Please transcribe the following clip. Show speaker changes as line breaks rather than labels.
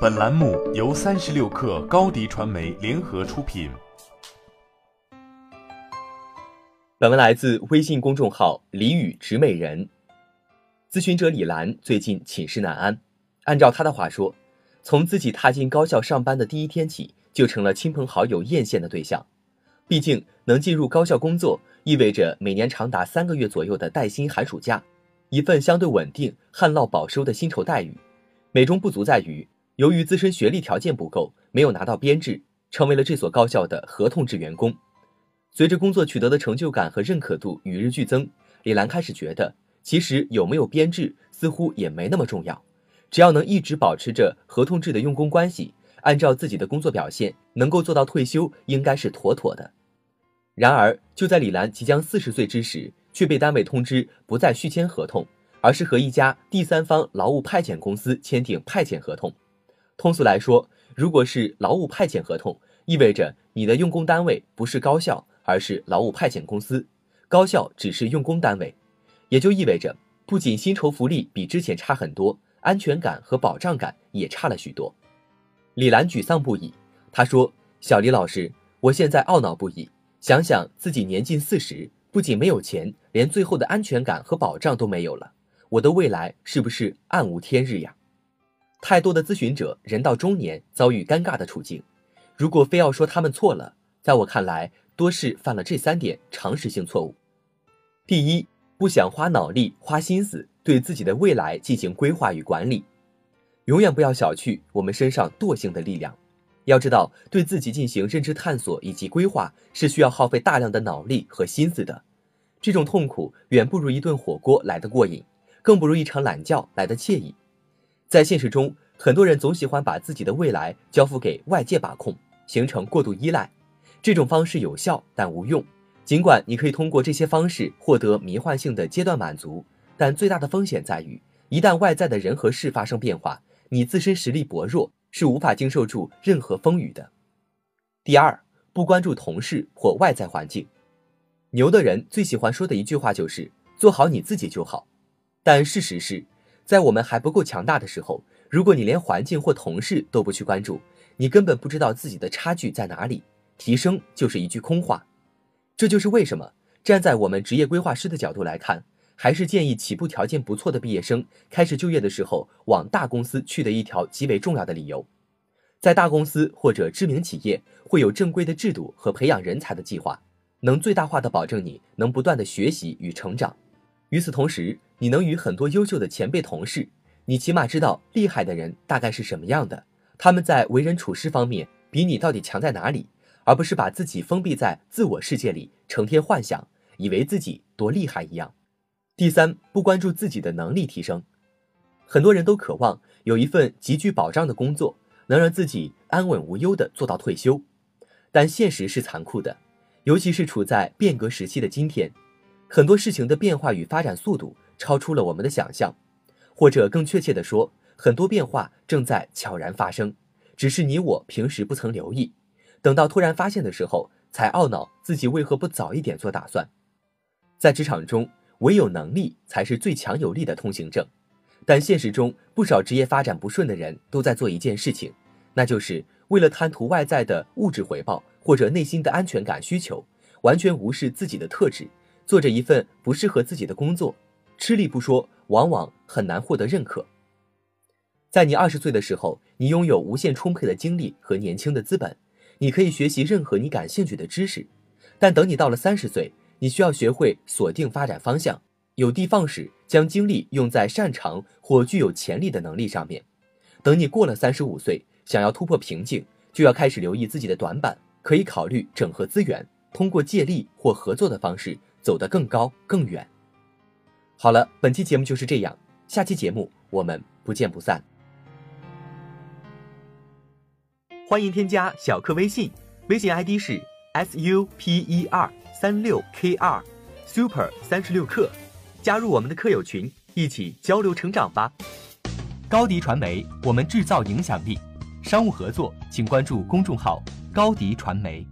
本栏目由三十六氪高低传媒联合出品。
本文来自微信公众号“李宇植美人”。咨询者李兰最近寝食难安，按照她的话说，从自己踏进高校上班的第一天起，就成了亲朋好友艳羡的对象。毕竟能进入高校工作，意味着每年长达三个月左右的带薪寒暑假，一份相对稳定、旱涝保收的薪酬待遇。美中不足在于。由于自身学历条件不够，没有拿到编制，成为了这所高校的合同制员工。随着工作取得的成就感和认可度与日俱增，李兰开始觉得，其实有没有编制似乎也没那么重要，只要能一直保持着合同制的用工关系，按照自己的工作表现，能够做到退休，应该是妥妥的。然而，就在李兰即将四十岁之时，却被单位通知不再续签合同，而是和一家第三方劳务派遣公司签订派遣合同。通俗来说，如果是劳务派遣合同，意味着你的用工单位不是高校，而是劳务派遣公司，高校只是用工单位，也就意味着不仅薪酬福利比之前差很多，安全感和保障感也差了许多。李兰沮丧不已，她说：“小李老师，我现在懊恼不已，想想自己年近四十，不仅没有钱，连最后的安全感和保障都没有了，我的未来是不是暗无天日呀？”太多的咨询者人到中年遭遇尴尬的处境，如果非要说他们错了，在我看来，多是犯了这三点常识性错误。第一，不想花脑力、花心思对自己的未来进行规划与管理。永远不要小觑我们身上惰性的力量。要知道，对自己进行认知探索以及规划是需要耗费大量的脑力和心思的。这种痛苦远不如一顿火锅来的过瘾，更不如一场懒觉来的惬意。在现实中，很多人总喜欢把自己的未来交付给外界把控，形成过度依赖。这种方式有效但无用。尽管你可以通过这些方式获得迷幻性的阶段满足，但最大的风险在于，一旦外在的人和事发生变化，你自身实力薄弱，是无法经受住任何风雨的。第二，不关注同事或外在环境。牛的人最喜欢说的一句话就是“做好你自己就好”，但事实是。在我们还不够强大的时候，如果你连环境或同事都不去关注，你根本不知道自己的差距在哪里，提升就是一句空话。这就是为什么站在我们职业规划师的角度来看，还是建议起步条件不错的毕业生开始就业的时候往大公司去的一条极为重要的理由。在大公司或者知名企业会有正规的制度和培养人才的计划，能最大化的保证你能不断的学习与成长。与此同时，你能与很多优秀的前辈同事，你起码知道厉害的人大概是什么样的，他们在为人处事方面比你到底强在哪里，而不是把自己封闭在自我世界里，成天幻想，以为自己多厉害一样。第三，不关注自己的能力提升，很多人都渴望有一份极具保障的工作，能让自己安稳无忧的做到退休，但现实是残酷的，尤其是处在变革时期的今天，很多事情的变化与发展速度。超出了我们的想象，或者更确切的说，很多变化正在悄然发生，只是你我平时不曾留意，等到突然发现的时候，才懊恼自己为何不早一点做打算。在职场中，唯有能力才是最强有力的通行证，但现实中，不少职业发展不顺的人都在做一件事情，那就是为了贪图外在的物质回报或者内心的安全感需求，完全无视自己的特质，做着一份不适合自己的工作。吃力不说，往往很难获得认可。在你二十岁的时候，你拥有无限充沛的精力和年轻的资本，你可以学习任何你感兴趣的知识。但等你到了三十岁，你需要学会锁定发展方向，有的放矢，将精力用在擅长或具有潜力的能力上面。等你过了三十五岁，想要突破瓶颈，就要开始留意自己的短板，可以考虑整合资源，通过借力或合作的方式走得更高更远。好了，本期节目就是这样，下期节目我们不见不散。欢迎添加小课微信，微信 ID 是 s u p e r 三六 k 二 super 三十六课，加入我们的课友群，一起交流成长吧。高迪传媒，我们制造影响力。商务合作，请关注公众号高迪传媒。